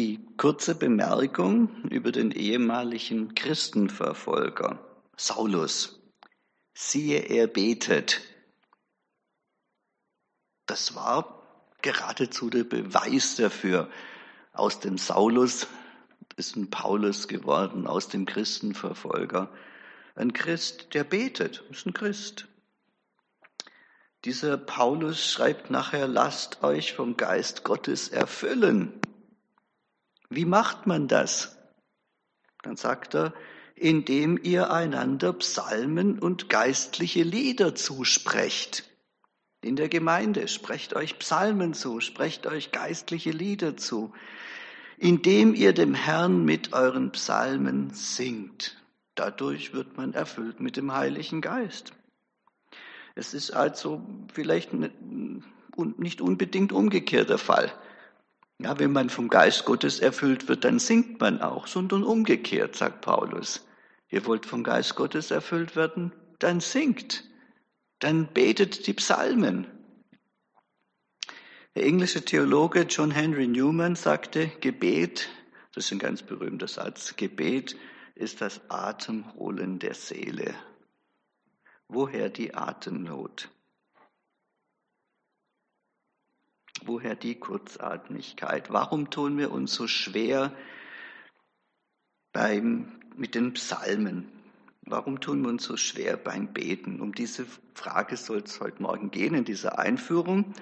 Die kurze Bemerkung über den ehemaligen Christenverfolger Saulus. Siehe, er betet. Das war geradezu der Beweis dafür. Aus dem Saulus ist ein Paulus geworden, aus dem Christenverfolger. Ein Christ, der betet, ist ein Christ. Dieser Paulus schreibt nachher, lasst euch vom Geist Gottes erfüllen. Wie macht man das? Dann sagt er, indem ihr einander Psalmen und geistliche Lieder zusprecht. In der Gemeinde sprecht euch Psalmen zu, sprecht euch geistliche Lieder zu, indem ihr dem Herrn mit euren Psalmen singt. Dadurch wird man erfüllt mit dem Heiligen Geist. Es ist also vielleicht nicht unbedingt umgekehrter Fall. Ja, wenn man vom Geist Gottes erfüllt wird, dann singt man auch, sondern umgekehrt, sagt Paulus. Ihr wollt vom Geist Gottes erfüllt werden, dann singt, dann betet die Psalmen. Der englische Theologe John Henry Newman sagte, Gebet, das ist ein ganz berühmter Satz, Gebet ist das Atemholen der Seele. Woher die Atemnot? Woher die Kurzatmigkeit? Warum tun wir uns so schwer beim, mit den Psalmen? Warum tun wir uns so schwer beim Beten? Um diese Frage soll es heute Morgen gehen in dieser Einführung.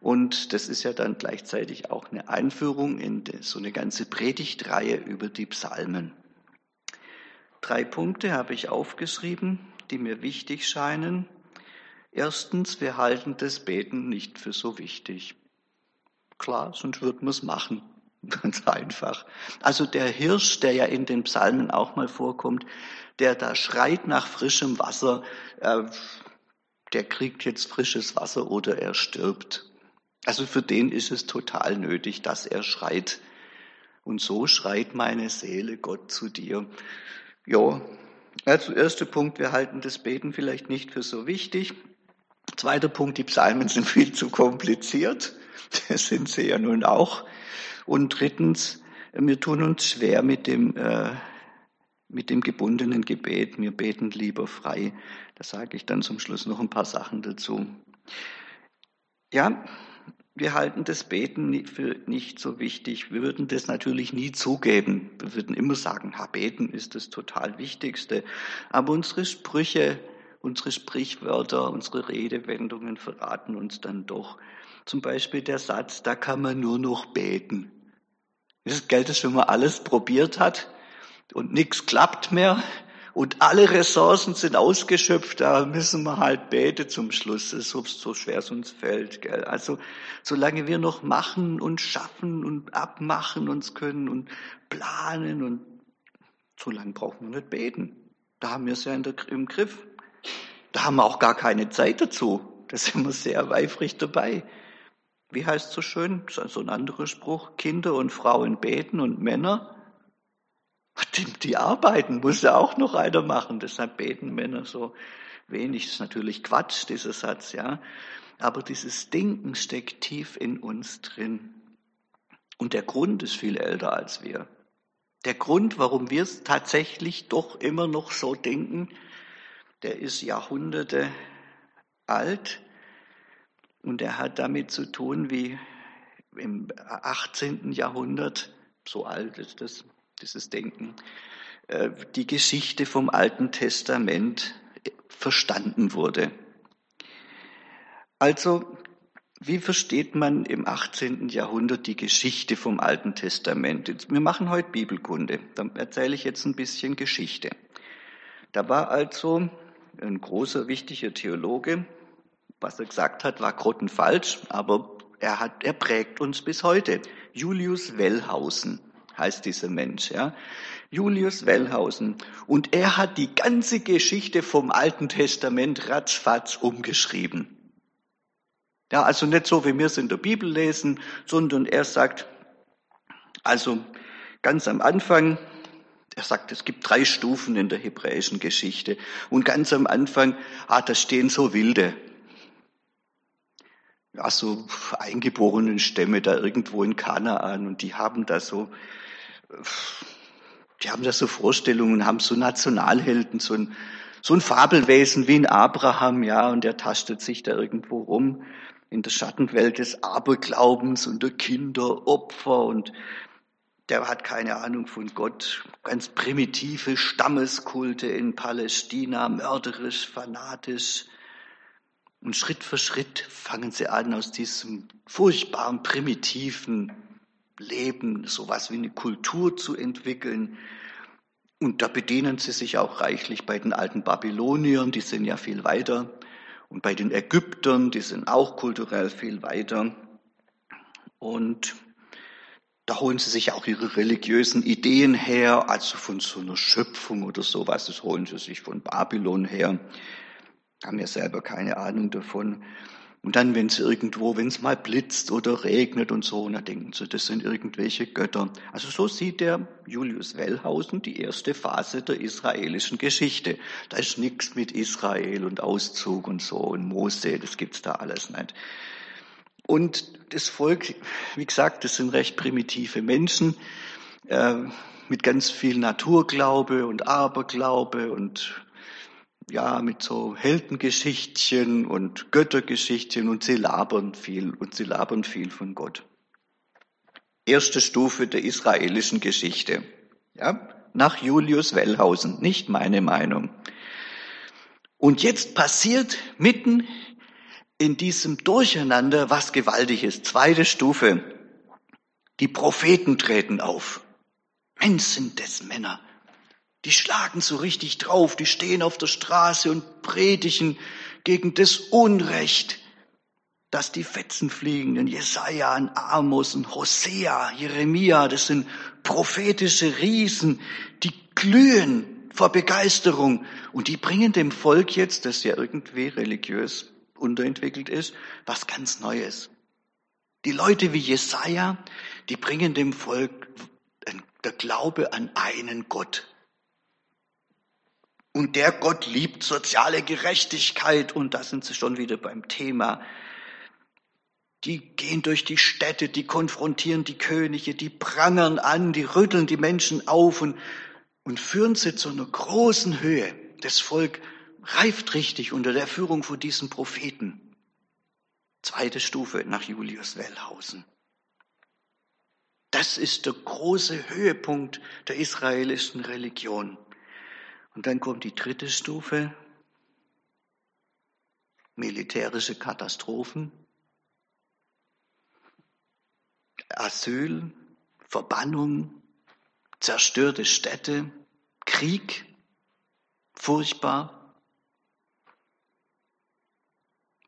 Und das ist ja dann gleichzeitig auch eine Einführung in so eine ganze Predigtreihe über die Psalmen. Drei Punkte habe ich aufgeschrieben, die mir wichtig scheinen. Erstens, wir halten das Beten nicht für so wichtig. Klar, sonst würden wir es machen. Ganz einfach. Also der Hirsch, der ja in den Psalmen auch mal vorkommt, der da schreit nach frischem Wasser, äh, der kriegt jetzt frisches Wasser oder er stirbt. Also für den ist es total nötig, dass er schreit. Und so schreit meine Seele Gott zu dir. Ja, also erster Punkt, wir halten das Beten vielleicht nicht für so wichtig. Zweiter Punkt, die Psalmen sind viel zu kompliziert. Das sind sie ja nun auch. Und drittens, wir tun uns schwer mit dem, äh, mit dem gebundenen Gebet. Wir beten lieber frei. Da sage ich dann zum Schluss noch ein paar Sachen dazu. Ja, wir halten das Beten für nicht so wichtig. Wir würden das natürlich nie zugeben. Wir würden immer sagen, ha, beten ist das total Wichtigste. Aber unsere Sprüche, unsere Sprichwörter, unsere Redewendungen verraten uns dann doch. Zum Beispiel der Satz, da kann man nur noch beten. Das Geld ist, wenn man alles probiert hat und nichts klappt mehr und alle Ressourcen sind ausgeschöpft, da müssen wir halt beten zum Schluss, so, so schwer es uns fällt. Gell? Also solange wir noch machen und schaffen und abmachen uns können und planen und so lange brauchen wir nicht beten. Da haben wir es ja der, im Griff. Da haben wir auch gar keine Zeit dazu. Da sind wir sehr weifrig dabei wie heißt es so schön, so ein anderer Spruch, Kinder und Frauen beten und Männer, die, die arbeiten, muss ja auch noch einer machen, deshalb beten Männer so wenig. Das ist natürlich Quatsch, dieser Satz, ja. Aber dieses Denken steckt tief in uns drin. Und der Grund ist viel älter als wir. Der Grund, warum wir es tatsächlich doch immer noch so denken, der ist Jahrhunderte alt. Und er hat damit zu tun, wie im 18. Jahrhundert, so alt ist das, dieses Denken, äh, die Geschichte vom Alten Testament verstanden wurde. Also, wie versteht man im 18. Jahrhundert die Geschichte vom Alten Testament? Wir machen heute Bibelkunde. Dann erzähle ich jetzt ein bisschen Geschichte. Da war also ein großer, wichtiger Theologe, was er gesagt hat, war grottenfalsch, aber er, hat, er prägt uns bis heute. Julius Wellhausen heißt dieser Mensch, ja. Julius Wellhausen. Und er hat die ganze Geschichte vom Alten Testament ratzfatz umgeschrieben. Ja, also nicht so, wie wir es in der Bibel lesen, sondern er sagt, also ganz am Anfang, er sagt, es gibt drei Stufen in der hebräischen Geschichte. Und ganz am Anfang, ah, da stehen so Wilde. Ja, so eingeborenen Stämme da irgendwo in Kanaan und die haben da so, die haben da so Vorstellungen, haben so Nationalhelden, so ein, so ein Fabelwesen wie ein Abraham, ja, und der tastet sich da irgendwo rum in der Schattenwelt des Aberglaubens und der Kinderopfer und der hat keine Ahnung von Gott. Ganz primitive Stammeskulte in Palästina, mörderisch, fanatisch. Und Schritt für Schritt fangen sie an, aus diesem furchtbaren, primitiven Leben sowas wie eine Kultur zu entwickeln. Und da bedienen sie sich auch reichlich bei den alten Babyloniern, die sind ja viel weiter. Und bei den Ägyptern, die sind auch kulturell viel weiter. Und da holen sie sich auch ihre religiösen Ideen her, also von so einer Schöpfung oder sowas, das holen sie sich von Babylon her haben ja selber keine Ahnung davon. Und dann, wenn es irgendwo, wenn es mal blitzt oder regnet und so, dann denken sie, das sind irgendwelche Götter. Also so sieht der Julius Wellhausen die erste Phase der israelischen Geschichte. Da ist nichts mit Israel und Auszug und so und Mose, das gibt's da alles nicht. Und das Volk, wie gesagt, das sind recht primitive Menschen äh, mit ganz viel Naturglaube und Aberglaube und ja, mit so Heldengeschichtchen und Göttergeschichtchen und sie labern viel und sie labern viel von Gott. Erste Stufe der israelischen Geschichte. Ja, nach Julius Wellhausen, nicht meine Meinung. Und jetzt passiert mitten in diesem Durcheinander was Gewaltiges. Zweite Stufe. Die Propheten treten auf. Mensch, sind das Männer. Die schlagen so richtig drauf, die stehen auf der Straße und predigen gegen das Unrecht, dass die Fetzen fliegen. Und Jesaja, und Amos, und Hosea, Jeremia, das sind prophetische Riesen, die glühen vor Begeisterung. Und die bringen dem Volk jetzt, das ja irgendwie religiös unterentwickelt ist, was ganz Neues. Die Leute wie Jesaja, die bringen dem Volk der Glaube an einen Gott. Und der Gott liebt soziale Gerechtigkeit. Und da sind sie schon wieder beim Thema. Die gehen durch die Städte, die konfrontieren die Könige, die prangern an, die rütteln die Menschen auf und, und führen sie zu einer großen Höhe. Das Volk reift richtig unter der Führung von diesen Propheten. Zweite Stufe nach Julius Wellhausen. Das ist der große Höhepunkt der israelischen Religion. Und dann kommt die dritte Stufe, militärische Katastrophen, Asyl, Verbannung, zerstörte Städte, Krieg, furchtbar.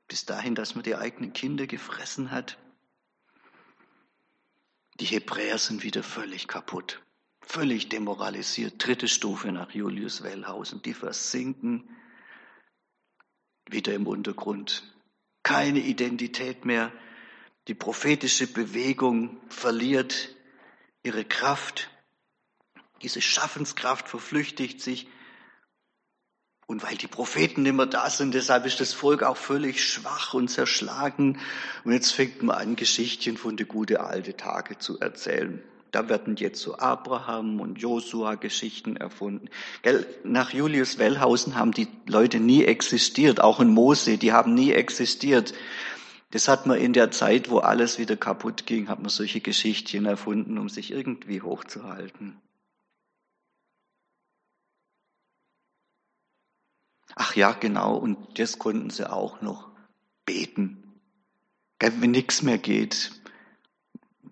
Bis dahin, dass man die eigenen Kinder gefressen hat. Die Hebräer sind wieder völlig kaputt völlig demoralisiert. Dritte Stufe nach Julius Wellhausen. Die versinken wieder im Untergrund. Keine Identität mehr. Die prophetische Bewegung verliert ihre Kraft. Diese Schaffenskraft verflüchtigt sich. Und weil die Propheten nicht mehr da sind, deshalb ist das Volk auch völlig schwach und zerschlagen. Und jetzt fängt man an, Geschichtchen von der gute alte Tage zu erzählen. Da werden jetzt so Abraham und Josua Geschichten erfunden. Nach Julius Wellhausen haben die Leute nie existiert, auch in Mose, die haben nie existiert. Das hat man in der Zeit, wo alles wieder kaputt ging, hat man solche Geschichtchen erfunden, um sich irgendwie hochzuhalten. Ach ja, genau, und das konnten sie auch noch beten. Wenn nichts mehr geht,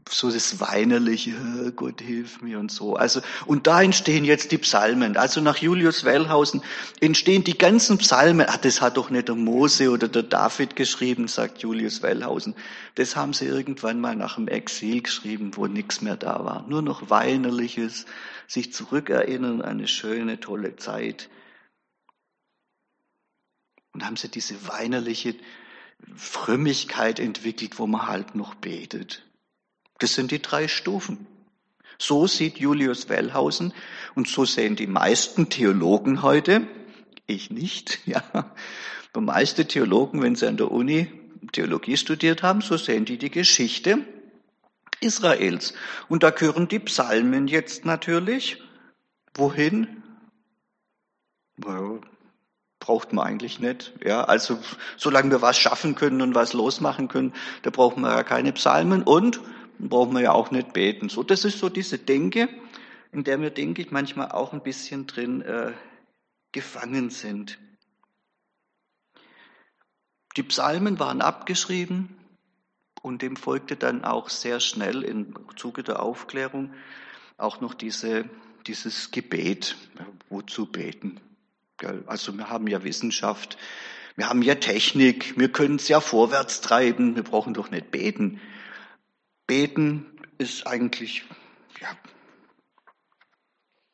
so das Weinerliche, Gott hilf mir und so. Also, und da entstehen jetzt die Psalmen. Also nach Julius Wellhausen entstehen die ganzen Psalmen. Ah, das hat doch nicht der Mose oder der David geschrieben, sagt Julius Wellhausen. Das haben sie irgendwann mal nach dem Exil geschrieben, wo nichts mehr da war. Nur noch Weinerliches, sich zurückerinnern an eine schöne, tolle Zeit. Und haben sie diese weinerliche Frömmigkeit entwickelt, wo man halt noch betet. Das sind die drei Stufen. So sieht Julius Wellhausen und so sehen die meisten Theologen heute, ich nicht, ja. Die meisten Theologen, wenn sie an der Uni Theologie studiert haben, so sehen die die Geschichte Israels. Und da gehören die Psalmen jetzt natürlich. Wohin? braucht man eigentlich nicht. Ja, also solange wir was schaffen können und was losmachen können, da brauchen wir ja keine Psalmen und brauchen wir ja auch nicht beten. So, das ist so diese Denke, in der wir, denke ich, manchmal auch ein bisschen drin äh, gefangen sind. Die Psalmen waren abgeschrieben und dem folgte dann auch sehr schnell im Zuge der Aufklärung auch noch diese, dieses Gebet. Wozu beten? Also wir haben ja Wissenschaft, wir haben ja Technik, wir können es ja vorwärts treiben, wir brauchen doch nicht beten. Beten ist eigentlich, ja,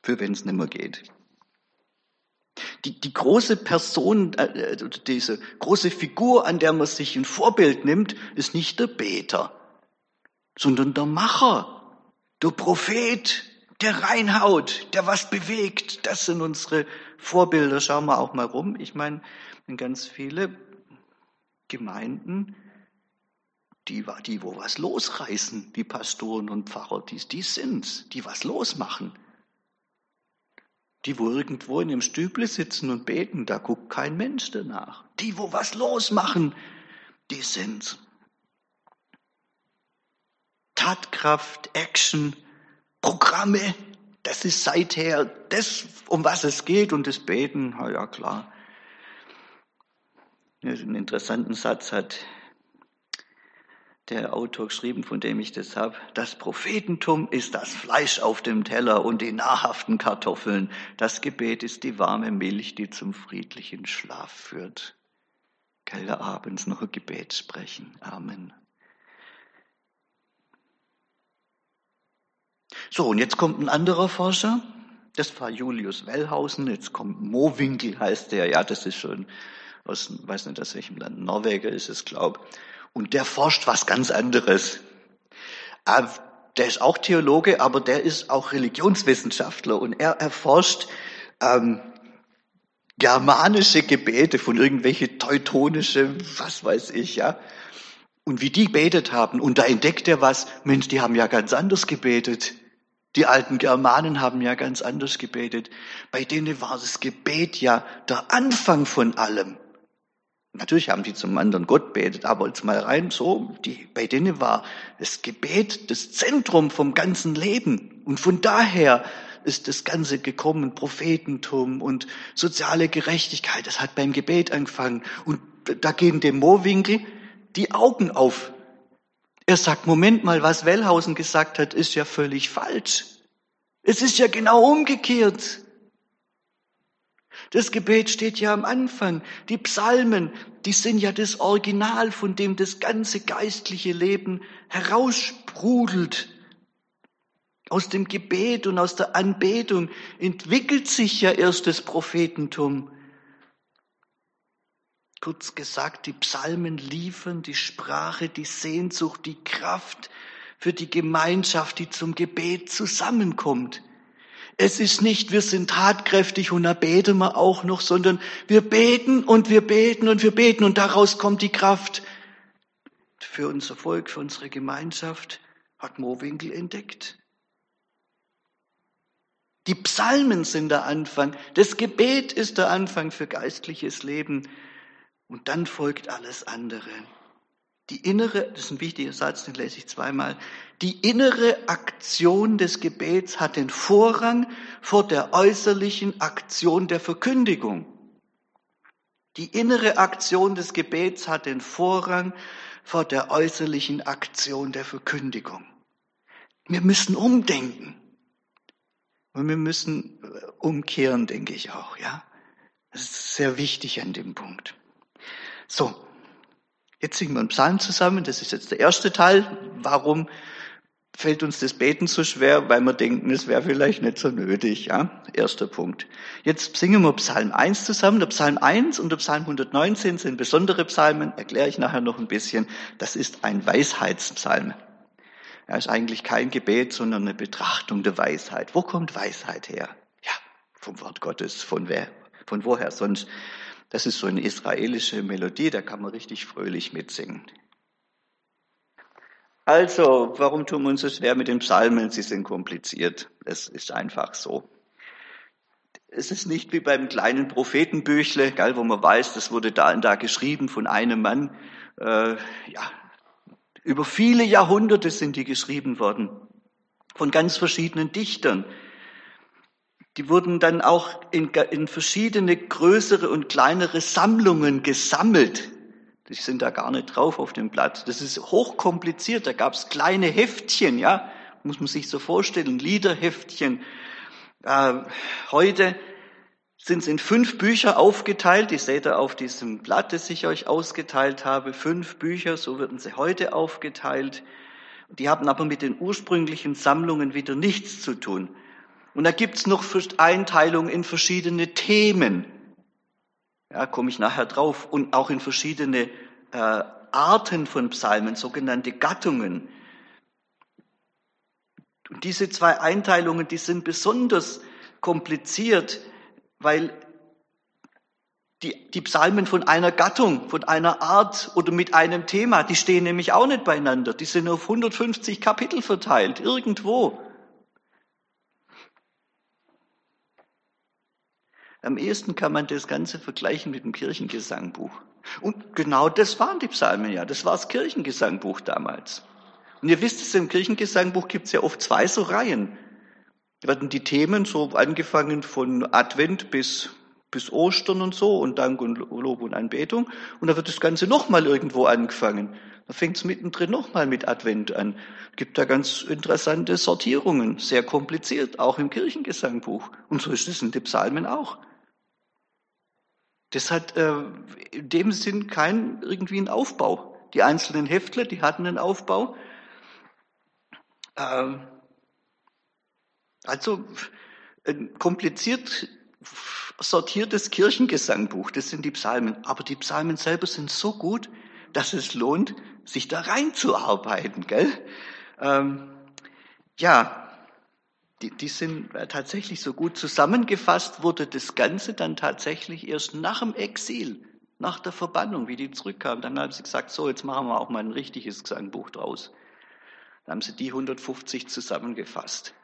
für wenn es nicht mehr geht. Die, die große Person, äh, äh, diese große Figur, an der man sich ein Vorbild nimmt, ist nicht der Beter, sondern der Macher, der Prophet, der reinhaut, der was bewegt. Das sind unsere Vorbilder. Schauen wir auch mal rum. Ich meine, in ganz viele Gemeinden, die, die wo was losreißen, die Pastoren und Pfarrer, die, die sind's, die was losmachen. Die, wo irgendwo in dem Stüble sitzen und beten, da guckt kein Mensch danach. Die, wo was losmachen, die sind's. Tatkraft, Action, Programme, das ist seither das, um was es geht und das Beten, na ja klar. Einen interessanten Satz hat der Autor geschrieben, von dem ich das habe. Das Prophetentum ist das Fleisch auf dem Teller und die nahrhaften Kartoffeln. Das Gebet ist die warme Milch, die zum friedlichen Schlaf führt. Kelle abends noch ein Gebet sprechen. Amen. So, und jetzt kommt ein anderer Forscher. Das war Julius Wellhausen. Jetzt kommt Mowinkel, heißt der. Ja, das ist schon aus, weiß nicht aus welchem Land, Norweger ist es, glaub. Und der forscht was ganz anderes. Ah, der ist auch Theologe, aber der ist auch Religionswissenschaftler und er erforscht ähm, germanische Gebete von irgendwelche teutonische, was weiß ich, ja. Und wie die betet haben. Und da entdeckt er was, Mensch, die haben ja ganz anders gebetet. Die alten Germanen haben ja ganz anders gebetet. Bei denen war das Gebet ja der Anfang von allem. Natürlich haben die zum anderen Gott betet, aber jetzt mal rein so, die, bei denen war das Gebet das Zentrum vom ganzen Leben. Und von daher ist das Ganze gekommen, Prophetentum und soziale Gerechtigkeit, das hat beim Gebet angefangen. Und da gehen dem Mohrwinkel die Augen auf. Er sagt, Moment mal, was Wellhausen gesagt hat, ist ja völlig falsch. Es ist ja genau umgekehrt. Das Gebet steht ja am Anfang. Die Psalmen, die sind ja das Original, von dem das ganze geistliche Leben heraussprudelt. Aus dem Gebet und aus der Anbetung entwickelt sich ja erst das Prophetentum. Kurz gesagt, die Psalmen liefern die Sprache, die Sehnsucht, die Kraft für die Gemeinschaft, die zum Gebet zusammenkommt. Es ist nicht, wir sind tatkräftig und da beten wir auch noch, sondern wir beten und wir beten und wir beten und daraus kommt die Kraft für unser Volk, für unsere Gemeinschaft, hat Mowinkel entdeckt. Die Psalmen sind der Anfang, das Gebet ist der Anfang für geistliches Leben. Und dann folgt alles andere. Die innere, das ist ein wichtiger Satz, den lese ich zweimal. Die innere Aktion des Gebets hat den Vorrang vor der äußerlichen Aktion der Verkündigung. Die innere Aktion des Gebets hat den Vorrang vor der äußerlichen Aktion der Verkündigung. Wir müssen umdenken. Und wir müssen äh, umkehren, denke ich auch, ja. Das ist sehr wichtig an dem Punkt. So, jetzt singen wir einen Psalm zusammen. Das ist jetzt der erste Teil. Warum fällt uns das Beten so schwer? Weil wir denken, es wäre vielleicht nicht so nötig. Ja, erster Punkt. Jetzt singen wir Psalm 1 zusammen. Der Psalm 1 und der Psalm 119 sind besondere Psalmen. Erkläre ich nachher noch ein bisschen. Das ist ein Weisheitspsalm. Er ist eigentlich kein Gebet, sondern eine Betrachtung der Weisheit. Wo kommt Weisheit her? Ja, vom Wort Gottes. Von wer? Von woher sonst? Das ist so eine israelische Melodie, da kann man richtig fröhlich mitsingen. Also, warum tun wir uns so schwer mit den Psalmen? Sie sind kompliziert. Es ist einfach so. Es ist nicht wie beim kleinen Prophetenbüchle, gell, wo man weiß, das wurde da und da geschrieben von einem Mann. Äh, ja, über viele Jahrhunderte sind die geschrieben worden, von ganz verschiedenen Dichtern. Die wurden dann auch in, in verschiedene größere und kleinere Sammlungen gesammelt. Die sind da gar nicht drauf auf dem Blatt. Das ist hochkompliziert. Da gab es kleine Heftchen, ja, muss man sich so vorstellen, Liederheftchen. Äh, heute sind es in fünf Bücher aufgeteilt. Die seht ihr auf diesem Blatt, das ich euch ausgeteilt habe. Fünf Bücher, so würden sie heute aufgeteilt. Die haben aber mit den ursprünglichen Sammlungen wieder nichts zu tun. Und da gibt's noch Einteilungen in verschiedene Themen. Ja, komme ich nachher drauf. Und auch in verschiedene äh, Arten von Psalmen, sogenannte Gattungen. Und diese zwei Einteilungen, die sind besonders kompliziert, weil die, die Psalmen von einer Gattung, von einer Art oder mit einem Thema, die stehen nämlich auch nicht beieinander. Die sind auf 150 Kapitel verteilt, irgendwo. Am ehesten kann man das Ganze vergleichen mit dem Kirchengesangbuch. Und genau das waren die Psalmen ja. Das war das Kirchengesangbuch damals. Und ihr wisst es, im Kirchengesangbuch gibt es ja oft zwei so Reihen. Da werden die Themen so angefangen von Advent bis, bis Ostern und so und Dank und Lob und Anbetung. Und da wird das Ganze nochmal irgendwo angefangen. Da fängt es mittendrin nochmal mit Advent an. Gibt da ganz interessante Sortierungen, sehr kompliziert, auch im Kirchengesangbuch. Und so ist es in den Psalmen auch. Das hat äh, in dem Sinn kein irgendwie einen Aufbau. Die einzelnen Heftle, die hatten einen Aufbau. Ähm, also ein kompliziert sortiertes Kirchengesangbuch, das sind die Psalmen. Aber die Psalmen selber sind so gut, dass es lohnt, sich da reinzuarbeiten. Gell? Ähm, ja, die, die sind äh, tatsächlich so gut zusammengefasst, wurde das Ganze dann tatsächlich erst nach dem Exil, nach der Verbannung, wie die zurückkamen. Dann haben sie gesagt, so, jetzt machen wir auch mal ein richtiges Gesangbuch draus. Dann haben sie die 150 zusammengefasst.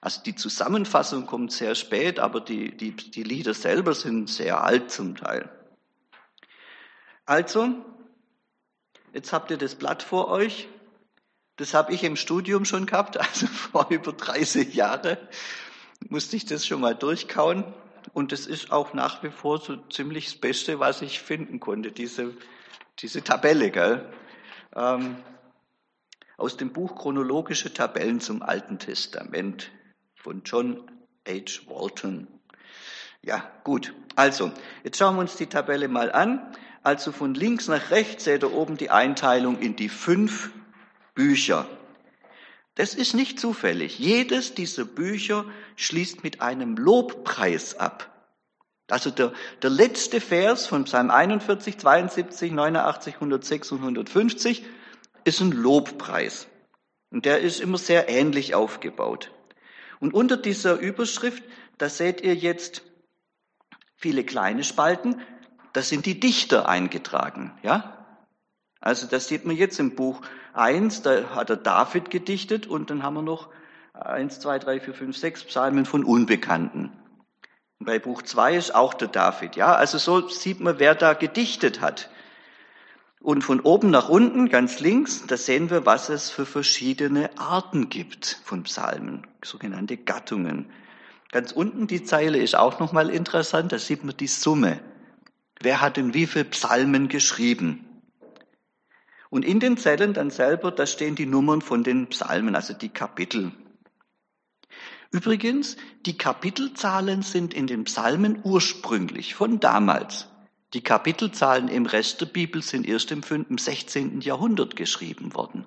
Also die Zusammenfassung kommt sehr spät, aber die, die, die Lieder selber sind sehr alt zum Teil. Also, jetzt habt ihr das Blatt vor euch. Das habe ich im Studium schon gehabt, also vor über 30 Jahren musste ich das schon mal durchkauen. Und das ist auch nach wie vor so ziemlich das Beste, was ich finden konnte, diese, diese Tabelle. Gell? Ähm, aus dem Buch Chronologische Tabellen zum Alten Testament von John H. Walton. Ja, gut. Also, jetzt schauen wir uns die Tabelle mal an. Also von links nach rechts seht ihr oben die Einteilung in die fünf Bücher. Das ist nicht zufällig. Jedes dieser Bücher schließt mit einem Lobpreis ab. Also der, der letzte Vers von Psalm 41, 72, 89, 106 und 150 ist ein Lobpreis. Und der ist immer sehr ähnlich aufgebaut. Und unter dieser Überschrift, da seht ihr jetzt viele kleine Spalten, da sind die Dichter eingetragen, ja? Also das sieht man jetzt im Buch 1, da hat er David gedichtet und dann haben wir noch 1, 2, 3, 4, 5, 6 Psalmen von Unbekannten. Und bei Buch 2 ist auch der David. Ja, also so sieht man, wer da gedichtet hat. Und von oben nach unten, ganz links, da sehen wir, was es für verschiedene Arten gibt von Psalmen, sogenannte Gattungen. Ganz unten die Zeile ist auch nochmal interessant, da sieht man die Summe. Wer hat denn wie viele Psalmen geschrieben? Und in den Zellen dann selber, da stehen die Nummern von den Psalmen, also die Kapitel. Übrigens, die Kapitelzahlen sind in den Psalmen ursprünglich von damals. Die Kapitelzahlen im Rest der Bibel sind erst im 16. Jahrhundert geschrieben worden.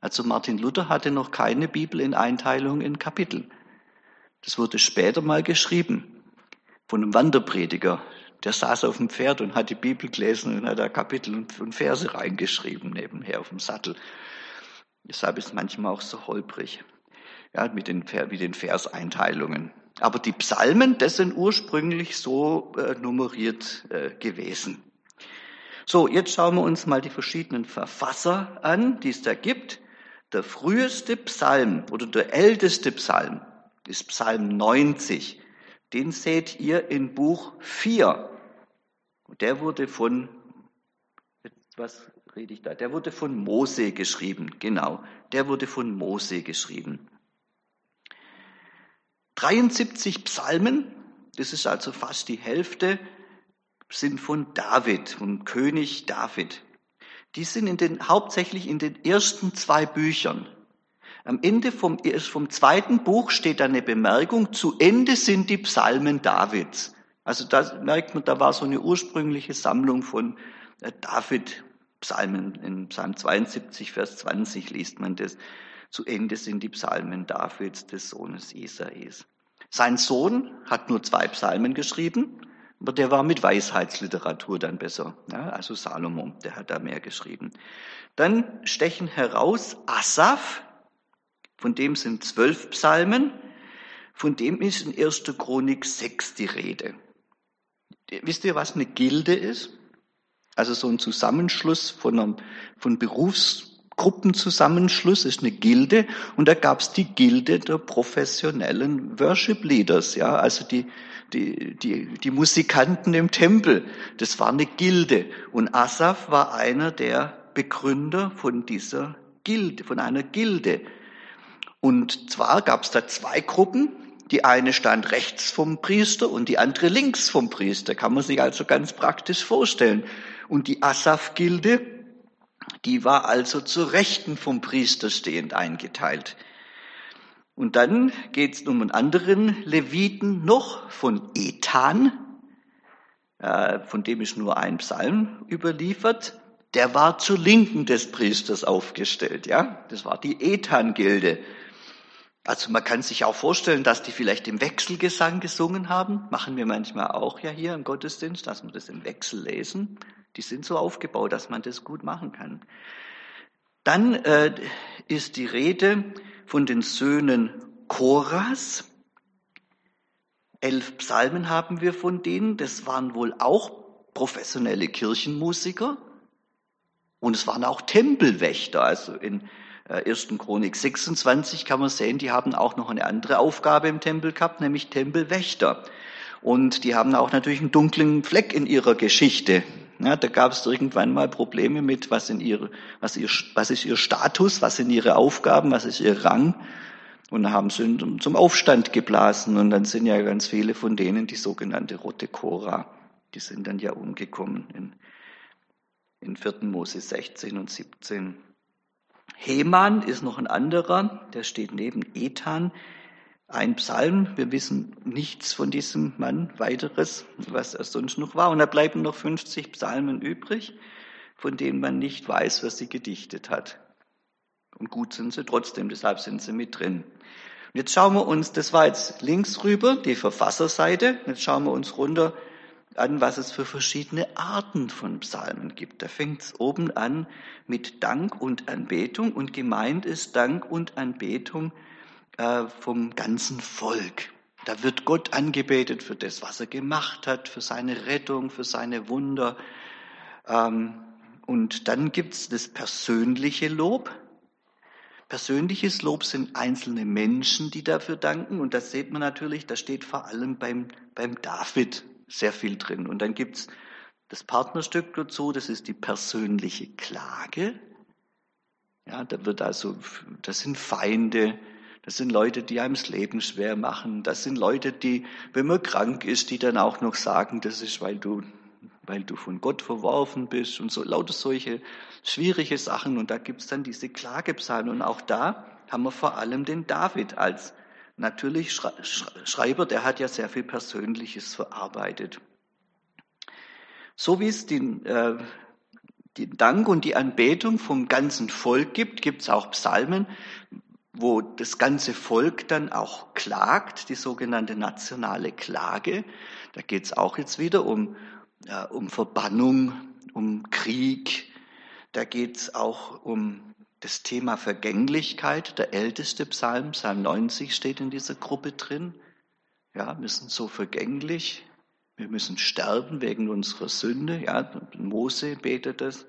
Also Martin Luther hatte noch keine Bibel in Einteilung in Kapitel. Das wurde später mal geschrieben von einem Wanderprediger, der saß auf dem Pferd und hat die Bibel gelesen und hat da Kapitel und Verse reingeschrieben nebenher auf dem Sattel. Deshalb ist manchmal auch so holprig. Ja, mit den, mit den Verseinteilungen. Aber die Psalmen, das sind ursprünglich so äh, nummeriert äh, gewesen. So, jetzt schauen wir uns mal die verschiedenen Verfasser an, die es da gibt. Der früheste Psalm oder der älteste Psalm ist Psalm 90. Den seht ihr in Buch 4. Und der wurde von, was rede ich da? Der wurde von Mose geschrieben, genau. Der wurde von Mose geschrieben. 73 Psalmen, das ist also fast die Hälfte, sind von David, vom König David. Die sind in den, hauptsächlich in den ersten zwei Büchern. Am Ende vom, vom zweiten Buch steht eine Bemerkung, zu Ende sind die Psalmen Davids. Also da merkt man, da war so eine ursprüngliche Sammlung von äh, David Psalmen. In Psalm 72, Vers 20 liest man das. Zu Ende sind die Psalmen Davids, des Sohnes Isais. Sein Sohn hat nur zwei Psalmen geschrieben, aber der war mit Weisheitsliteratur dann besser. Ja, also Salomo, der hat da mehr geschrieben. Dann stechen heraus Asaph, von dem sind zwölf Psalmen, von dem ist in 1. Chronik 6 die Rede. Wisst ihr, was eine Gilde ist? Also so ein Zusammenschluss von, einem, von Berufsgruppenzusammenschluss ist eine Gilde und da gab es die Gilde der professionellen Worship Leaders, ja, also die, die, die, die Musikanten im Tempel. Das war eine Gilde und Asaf war einer der Begründer von dieser Gilde, von einer Gilde. Und zwar gab es da zwei Gruppen. Die eine stand rechts vom Priester und die andere links vom Priester. Kann man sich also ganz praktisch vorstellen. Und die Asaf-Gilde, die war also zur Rechten vom Priester stehend eingeteilt. Und dann geht es um einen anderen Leviten noch von Ethan, äh, von dem ist nur ein Psalm überliefert. Der war zur Linken des Priesters aufgestellt, ja. Das war die Ethan-Gilde. Also man kann sich auch vorstellen, dass die vielleicht im Wechselgesang gesungen haben. Machen wir manchmal auch ja hier im Gottesdienst, dass wir das im Wechsel lesen. Die sind so aufgebaut, dass man das gut machen kann. Dann äh, ist die Rede von den Söhnen Choras. Elf Psalmen haben wir von denen. Das waren wohl auch professionelle Kirchenmusiker. Und es waren auch Tempelwächter. Also in 1. Äh, Chronik 26 kann man sehen, die haben auch noch eine andere Aufgabe im Tempel gehabt, nämlich Tempelwächter. Und die haben auch natürlich einen dunklen Fleck in ihrer Geschichte. Ja, da gab es irgendwann mal Probleme mit, was, in ihre, was, ihr, was ist ihr Status, was sind ihre Aufgaben, was ist ihr Rang. Und da haben sie zum Aufstand geblasen. Und dann sind ja ganz viele von denen die sogenannte Rote Cora. Die sind dann ja umgekommen in, in 4. Mose 16 und 17. Heman ist noch ein anderer, der steht neben Ethan. Ein Psalm, wir wissen nichts von diesem Mann weiteres, was er sonst noch war. Und da bleiben noch 50 Psalmen übrig, von denen man nicht weiß, was sie gedichtet hat. Und gut sind sie trotzdem, deshalb sind sie mit drin. Und jetzt schauen wir uns, das war jetzt links rüber, die Verfasserseite, jetzt schauen wir uns runter an, was es für verschiedene Arten von Psalmen gibt. Da fängt es oben an mit Dank und Anbetung und gemeint ist Dank und Anbetung äh, vom ganzen Volk. Da wird Gott angebetet für das, was er gemacht hat, für seine Rettung, für seine Wunder. Ähm, und dann gibt es das persönliche Lob. Persönliches Lob sind einzelne Menschen, die dafür danken. Und das sieht man natürlich, da steht vor allem beim, beim David sehr viel drin. Und dann gibt's das Partnerstück dazu, das ist die persönliche Klage. Ja, da wird also, das sind Feinde, das sind Leute, die einem das Leben schwer machen. Das sind Leute, die, wenn man krank ist, die dann auch noch sagen, das ist, weil du, weil du von Gott verworfen bist und so lauter solche schwierige Sachen. Und da gibt's dann diese Klagepsalmen. Und auch da haben wir vor allem den David als natürlich Schreiber, der hat ja sehr viel Persönliches verarbeitet. So wie es den, äh, den Dank und die Anbetung vom ganzen Volk gibt, gibt es auch Psalmen, wo das ganze Volk dann auch klagt, die sogenannte nationale Klage. Da geht es auch jetzt wieder um, ja, um Verbannung, um Krieg. Da geht es auch um das Thema Vergänglichkeit, der älteste Psalm, Psalm 90 steht in dieser Gruppe drin. Ja, wir sind so vergänglich. Wir müssen sterben wegen unserer Sünde. Ja, Mose betet das.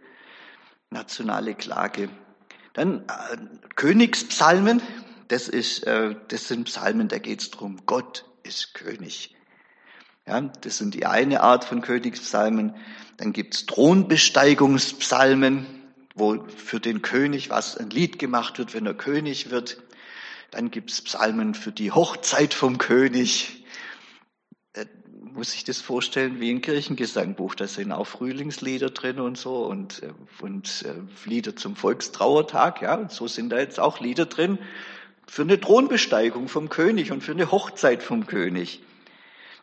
Nationale Klage. Dann äh, Königspsalmen. Das ist, äh, das sind Psalmen, da geht es darum, Gott ist König. Ja, das sind die eine Art von Königspsalmen. Dann gibt's Thronbesteigungspsalmen, wo für den König was ein Lied gemacht wird, wenn er König wird. Dann gibt's Psalmen für die Hochzeit vom König. Da muss ich das vorstellen wie ein Kirchengesangbuch. Da sind auch Frühlingslieder drin und so und, äh, und äh, Lieder zum Volkstrauertag. Ja, und so sind da jetzt auch Lieder drin für eine Thronbesteigung vom König und für eine Hochzeit vom König.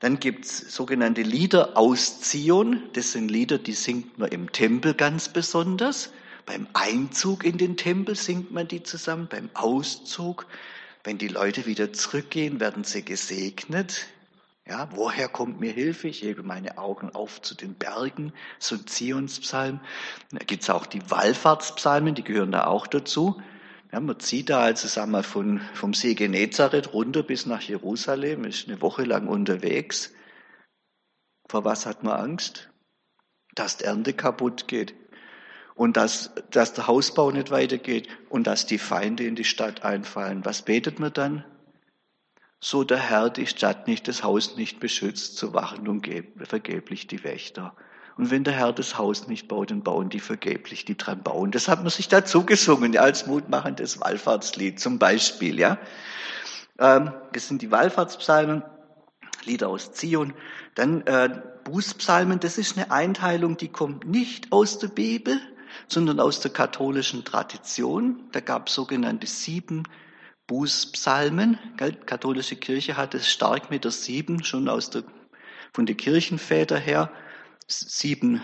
Dann gibt's sogenannte Lieder aus Zion. Das sind Lieder, die singt man im Tempel ganz besonders. Beim Einzug in den Tempel singt man die zusammen. Beim Auszug, wenn die Leute wieder zurückgehen, werden sie gesegnet. Ja, woher kommt mir Hilfe? Ich hebe meine Augen auf zu den Bergen, so ein Zionspsalm. Da gibt's auch die Wallfahrtspsalmen, die gehören da auch dazu. Ja, man zieht da also sagen wir, von, vom See Genezareth runter bis nach Jerusalem, ist eine Woche lang unterwegs. Vor was hat man Angst? Dass die Ernte kaputt geht und dass, dass der Hausbau nicht weitergeht und dass die Feinde in die Stadt einfallen. Was betet man dann? So der Herr die Stadt nicht, das Haus nicht beschützt, so wachen und vergeblich die Wächter. Und wenn der Herr das Haus nicht baut, dann bauen die vergeblich, die dran bauen. Das hat man sich dazu gesungen, als mutmachendes Wallfahrtslied zum Beispiel, ja. Ähm, das sind die Wallfahrtspsalmen, Lieder aus Zion. Dann äh, Bußpsalmen, das ist eine Einteilung, die kommt nicht aus der Bibel, sondern aus der katholischen Tradition. Da gab es sogenannte sieben Bußpsalmen. Die katholische Kirche hat es stark mit der sieben schon aus der, von den Kirchenvätern her sieben,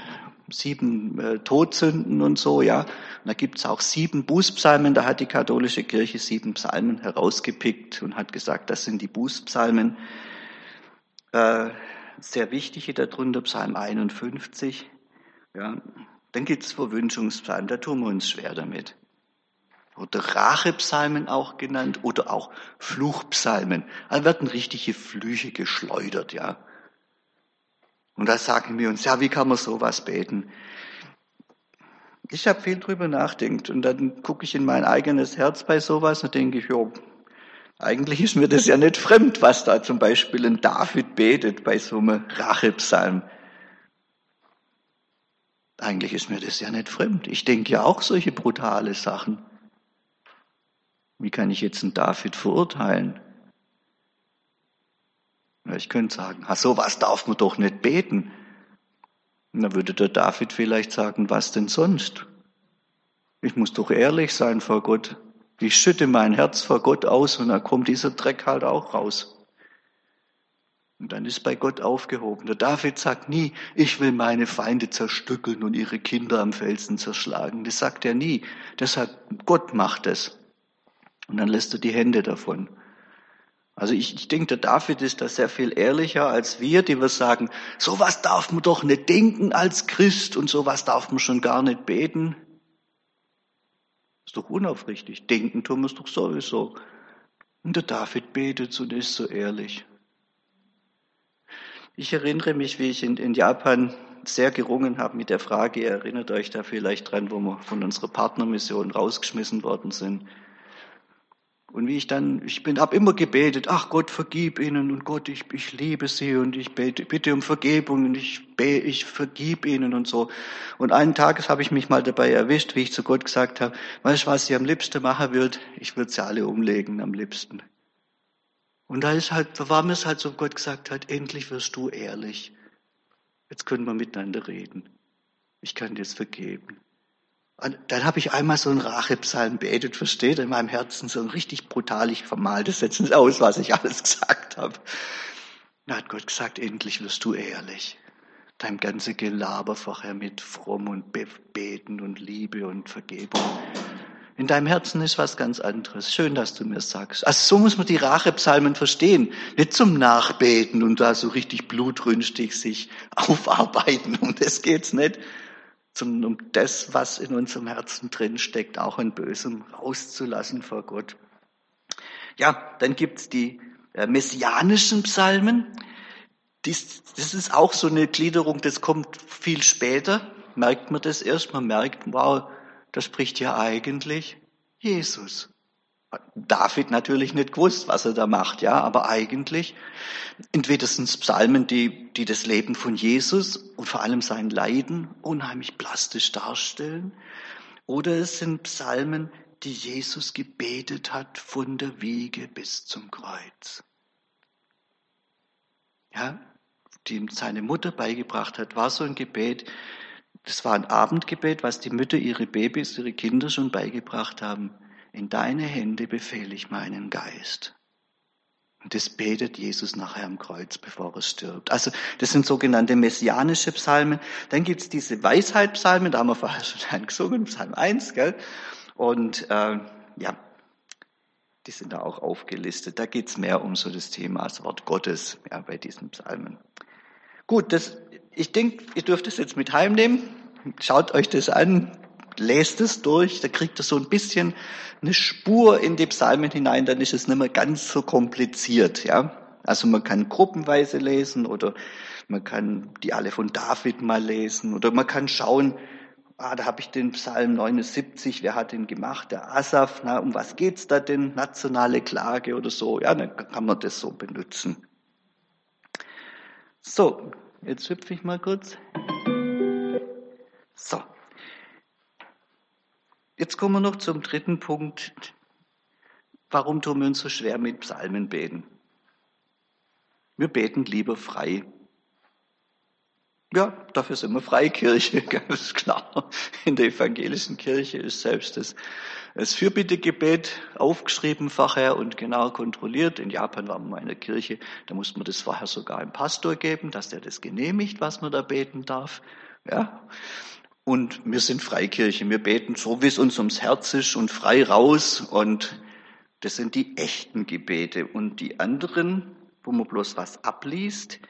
sieben äh, Todsünden und so, ja. Und da gibt's auch sieben Bußpsalmen, da hat die katholische Kirche sieben Psalmen herausgepickt und hat gesagt, das sind die Bußpsalmen. Äh, sehr wichtige darunter, Psalm 51. Ja. Dann gibt's Verwünschungspsalmen, da tun wir uns schwer damit. Oder Rachepsalmen auch genannt, oder auch Fluchpsalmen. Da werden richtige Flüche geschleudert, ja. Und da sagen wir uns, ja, wie kann man sowas beten? Ich habe viel drüber nachdenkt und dann gucke ich in mein eigenes Herz bei sowas und denke ich, jo, eigentlich ist mir das ja nicht fremd, was da zum Beispiel ein David betet bei so einem Rachepsalm. Eigentlich ist mir das ja nicht fremd. Ich denke ja auch solche brutale Sachen. Wie kann ich jetzt einen David verurteilen? Ich könnte sagen, ach, so was darf man doch nicht beten. Und dann würde der David vielleicht sagen, was denn sonst? Ich muss doch ehrlich sein vor Gott. Ich schütte mein Herz vor Gott aus und dann kommt dieser Dreck halt auch raus. Und dann ist bei Gott aufgehoben. Der David sagt nie, ich will meine Feinde zerstückeln und ihre Kinder am Felsen zerschlagen. Das sagt er nie. Deshalb, Gott macht es. Und dann lässt er die Hände davon. Also ich, ich denke, der David ist da sehr viel ehrlicher als wir, die wir sagen, sowas darf man doch nicht denken als Christ und sowas darf man schon gar nicht beten. Ist doch unaufrichtig. Denken tun wir es doch sowieso. Und der David betet und ist so ehrlich. Ich erinnere mich, wie ich in, in Japan sehr gerungen habe mit der Frage, ihr erinnert euch da vielleicht dran, wo wir von unserer Partnermission rausgeschmissen worden sind. Und wie ich dann, ich bin, habe immer gebetet, ach Gott, vergib ihnen und Gott, ich, ich liebe sie und ich bete, bitte um Vergebung und ich, ich vergib ihnen und so. Und einen Tages habe ich mich mal dabei erwischt, wie ich zu Gott gesagt habe, weißt du, was ich am liebsten machen würde? Ich würde sie alle umlegen am liebsten. Und da ist halt, war mir es halt so, Gott gesagt hat, endlich wirst du ehrlich. Jetzt können wir miteinander reden. Ich kann dir jetzt vergeben. Und dann habe ich einmal so einen Rachepsalm betet, versteht, in meinem Herzen so ein richtig brutal, ich vermal das jetzt aus, was ich alles gesagt habe. Da hat Gott gesagt, endlich wirst du ehrlich. Dein ganze Gelaber vorher mit fromm und beten und Liebe und Vergebung. In deinem Herzen ist was ganz anderes. Schön, dass du mir sagst. Also so muss man die Rachepsalmen verstehen. Nicht zum Nachbeten und da so richtig blutrünstig sich aufarbeiten. Um das geht's nicht sondern um das, was in unserem Herzen drin steckt, auch in Bösem rauszulassen vor Gott. Ja, dann gibt's die äh, messianischen Psalmen. Das ist auch so eine Gliederung, das kommt viel später, merkt man das erst, man merkt, wow, das spricht ja eigentlich Jesus. David natürlich nicht gewusst, was er da macht, ja, aber eigentlich entweder sind es Psalmen, die, die das Leben von Jesus und vor allem sein Leiden unheimlich plastisch darstellen, oder es sind Psalmen, die Jesus gebetet hat von der Wiege bis zum Kreuz. Ja, die ihm seine Mutter beigebracht hat, war so ein Gebet. Das war ein Abendgebet, was die Mütter ihre Babys, ihre Kinder schon beigebracht haben. In deine Hände befehle ich meinen Geist. Und das betet Jesus nachher am Kreuz, bevor er stirbt. Also das sind sogenannte messianische Psalmen. Dann gibt's diese Weisheitspsalmen, da haben wir vorher schon einen gesungen, Psalm 1, gell? Und äh, ja, die sind da auch aufgelistet. Da geht's mehr um so das Thema, das Wort Gottes ja, bei diesen Psalmen. Gut, das, ich denke, ihr dürft es jetzt mit heimnehmen. Schaut euch das an, lest es durch, da kriegt ihr so ein bisschen eine Spur in die Psalmen hinein, dann ist es nicht mehr ganz so kompliziert, ja. Also man kann gruppenweise lesen oder man kann die alle von David mal lesen oder man kann schauen, ah, da habe ich den Psalm 79, wer hat den gemacht? Der Asaf, na, um was geht's da denn? Nationale Klage oder so, ja, dann kann man das so benutzen. So, jetzt hüpfe ich mal kurz. So, Jetzt kommen wir noch zum dritten Punkt. Warum tun wir uns so schwer mit Psalmen beten? Wir beten lieber frei. Ja, dafür sind wir Freikirche, ganz klar. In der evangelischen Kirche ist selbst das, das Fürbittegebet aufgeschrieben vorher und genau kontrolliert. In Japan waren wir in der Kirche, da musste man das vorher sogar einem Pastor geben, dass der das genehmigt, was man da beten darf. Ja, und wir sind Freikirche. Wir beten so, wie es uns ums Herz ist und frei raus. Und das sind die echten Gebete. Und die anderen, wo man bloß was abliest,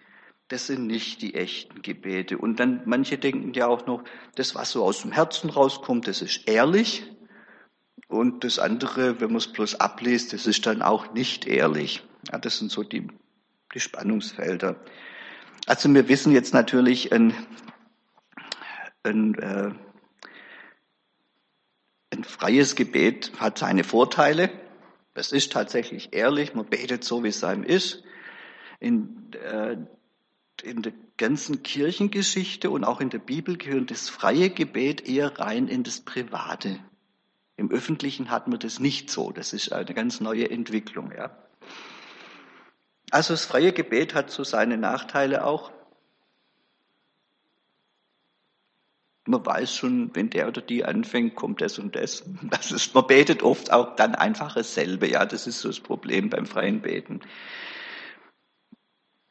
das sind nicht die echten Gebete. Und dann, manche denken ja auch noch, das, was so aus dem Herzen rauskommt, das ist ehrlich. Und das andere, wenn man es bloß abliest, das ist dann auch nicht ehrlich. Ja, das sind so die, die Spannungsfelder. Also wir wissen jetzt natürlich, ein ein, äh, ein freies Gebet hat seine Vorteile. Das ist tatsächlich ehrlich, man betet so, wie es einem ist. In, äh, in der ganzen Kirchengeschichte und auch in der Bibel gehört das freie Gebet eher rein in das Private. Im Öffentlichen hat man das nicht so. Das ist eine ganz neue Entwicklung. Ja. Also das freie Gebet hat so seine Nachteile auch. Man weiß schon, wenn der oder die anfängt, kommt das und das. das ist, man betet oft auch dann einfach dasselbe. Ja, das ist so das Problem beim freien Beten.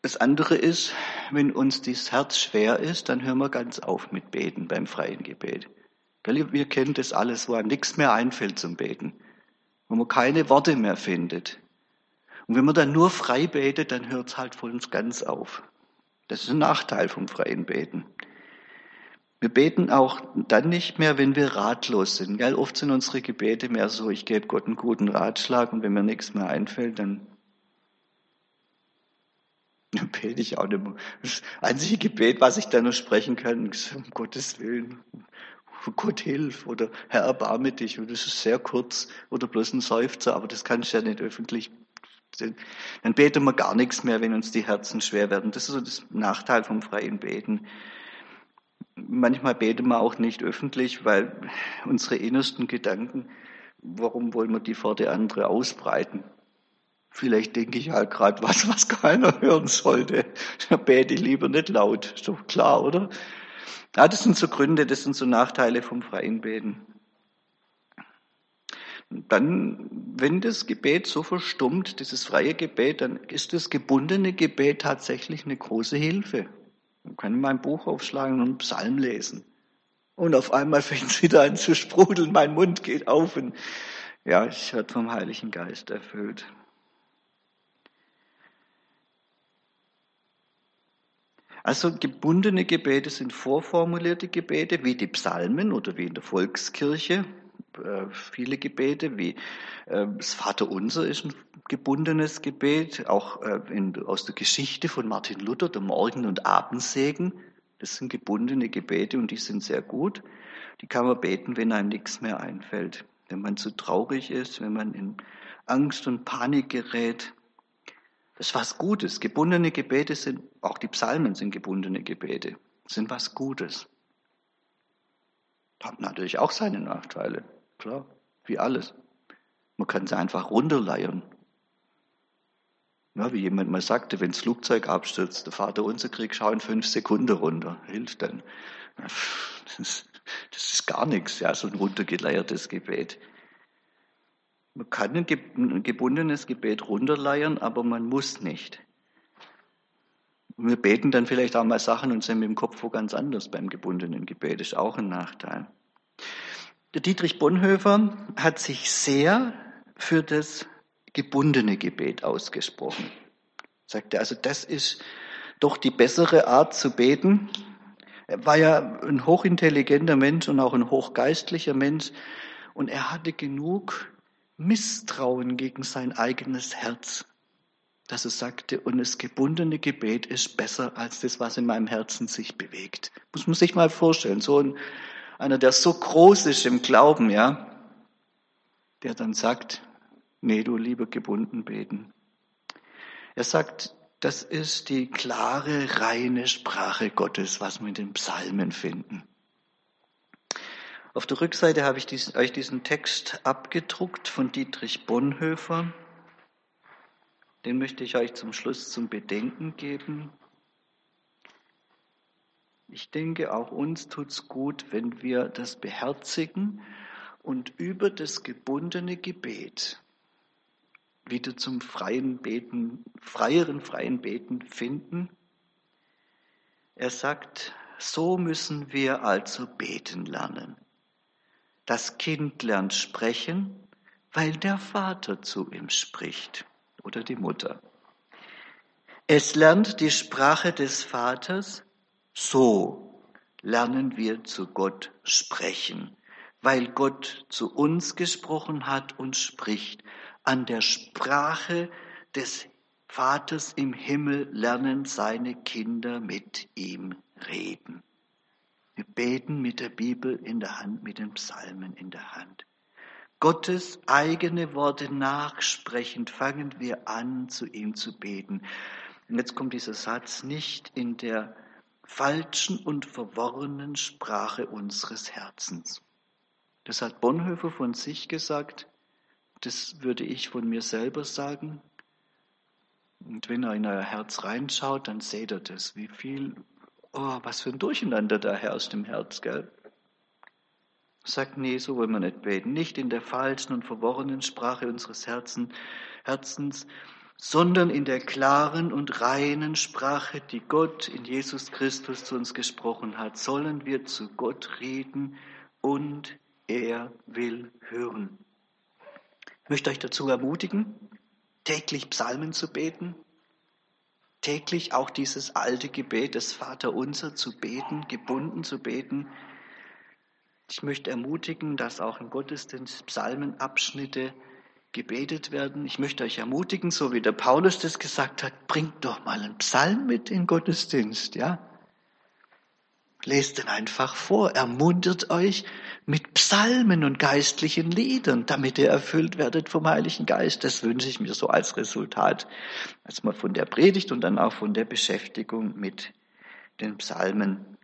Das andere ist, wenn uns das Herz schwer ist, dann hören wir ganz auf mit Beten beim freien Gebet. Wir kennen das alles, wo einem nichts mehr einfällt zum Beten, wo man keine Worte mehr findet. Und wenn man dann nur frei betet, dann hört es halt von uns ganz auf. Das ist ein Nachteil vom freien Beten. Wir beten auch dann nicht mehr, wenn wir ratlos sind. Gell? Oft sind unsere Gebete mehr so, ich gebe Gott einen guten Ratschlag und wenn mir nichts mehr einfällt, dann, dann bete ich auch nicht mehr. Das einzige Gebet, was ich dann noch sprechen kann, ist um Gottes Willen. Gott hilf oder Herr erbarme dich. Und das ist sehr kurz oder bloß ein Seufzer, aber das kann ich ja nicht öffentlich. Dann beten wir gar nichts mehr, wenn uns die Herzen schwer werden. Das ist so das Nachteil vom freien Beten. Manchmal beten wir auch nicht öffentlich, weil unsere innersten Gedanken, warum wollen wir die vor der andere ausbreiten? Vielleicht denke ich halt gerade was, was keiner hören sollte. Da bete ich lieber nicht laut. Ist doch klar, oder? Ja, das sind so Gründe, das sind so Nachteile vom freien Beten. Dann, wenn das Gebet so verstummt, dieses freie Gebet, dann ist das gebundene Gebet tatsächlich eine große Hilfe. Man kann mein Buch aufschlagen und einen Psalm lesen. Und auf einmal fängt es wieder an zu sprudeln, mein Mund geht auf und ja, ich werde vom Heiligen Geist erfüllt. Also gebundene Gebete sind vorformulierte Gebete, wie die Psalmen oder wie in der Volkskirche. äh, viele Gebete, wie äh, das Vaterunser ist ein gebundenes Gebet, auch äh, in, aus der Geschichte von Martin Luther, der Morgen- und Abendsegen. Das sind gebundene Gebete und die sind sehr gut. Die kann man beten, wenn einem nichts mehr einfällt. Wenn man zu traurig ist, wenn man in Angst und Panik gerät. Das ist was Gutes. Gebundene Gebete sind, auch die Psalmen sind gebundene Gebete, sind was Gutes. Hat natürlich auch seine Nachteile, klar, wie alles. Man kann sie einfach runterleiern. Ja, wie jemand mal sagte, wenn das Flugzeug abstürzt, der Vater unser Krieg, schau in fünf Sekunden runter. Hilft dann. Das ist, das ist gar nichts, ja, so ein runtergeleiertes Gebet. Man kann ein gebundenes Gebet runterleiern, aber man muss nicht. Und wir beten dann vielleicht auch mal Sachen und sind mit dem Kopf wo ganz anders beim gebundenen Gebet. Das ist auch ein Nachteil. Der Dietrich Bonhoeffer hat sich sehr für das gebundene Gebet ausgesprochen. Sagte also, das ist doch die bessere Art zu beten. Er war ja ein hochintelligenter Mensch und auch ein hochgeistlicher Mensch und er hatte genug Misstrauen gegen sein eigenes Herz, dass er sagte, und das gebundene Gebet ist besser als das, was in meinem Herzen sich bewegt. Muss man sich mal vorstellen, so ein, einer, der so groß ist im Glauben, ja, der dann sagt, Nee, du lieber gebunden beten. Er sagt, das ist die klare, reine Sprache Gottes, was wir in den Psalmen finden. Auf der Rückseite habe ich diesen, euch diesen Text abgedruckt von Dietrich Bonhoeffer. Den möchte ich euch zum Schluss zum Bedenken geben. Ich denke, auch uns tut's gut, wenn wir das beherzigen und über das gebundene Gebet wieder zum freien Beten, freieren freien Beten finden. Er sagt, so müssen wir also beten lernen. Das Kind lernt sprechen, weil der Vater zu ihm spricht oder die Mutter. Es lernt die Sprache des Vaters, so lernen wir zu Gott sprechen, weil Gott zu uns gesprochen hat und spricht an der Sprache des Vaters im Himmel lernen seine Kinder mit ihm reden. Wir beten mit der Bibel in der Hand, mit den Psalmen in der Hand. Gottes eigene Worte nachsprechend fangen wir an, zu ihm zu beten. Und jetzt kommt dieser Satz nicht in der falschen und verworrenen Sprache unseres Herzens. Das hat Bonhoeffer von sich gesagt. Das würde ich von mir selber sagen. Und wenn er in euer Herz reinschaut, dann seht ihr das, wie viel, oh, was für ein Durcheinander da herrscht im Herz, gell? Sagt, nee, so wollen wir nicht beten. Nicht in der falschen und verworrenen Sprache unseres Herzen, Herzens, sondern in der klaren und reinen Sprache, die Gott in Jesus Christus zu uns gesprochen hat, sollen wir zu Gott reden und er will hören. Ich möchte euch dazu ermutigen, täglich Psalmen zu beten, täglich auch dieses alte Gebet des Vaterunser zu beten, gebunden zu beten. Ich möchte ermutigen, dass auch im Gottesdienst Psalmenabschnitte gebetet werden. Ich möchte euch ermutigen, so wie der Paulus das gesagt hat, bringt doch mal einen Psalm mit in Gottesdienst, ja? Lest den einfach vor, ermuntert euch mit Psalmen und geistlichen Liedern, damit ihr erfüllt werdet vom Heiligen Geist. Das wünsche ich mir so als Resultat, erstmal von der Predigt und dann auch von der Beschäftigung mit den Psalmen.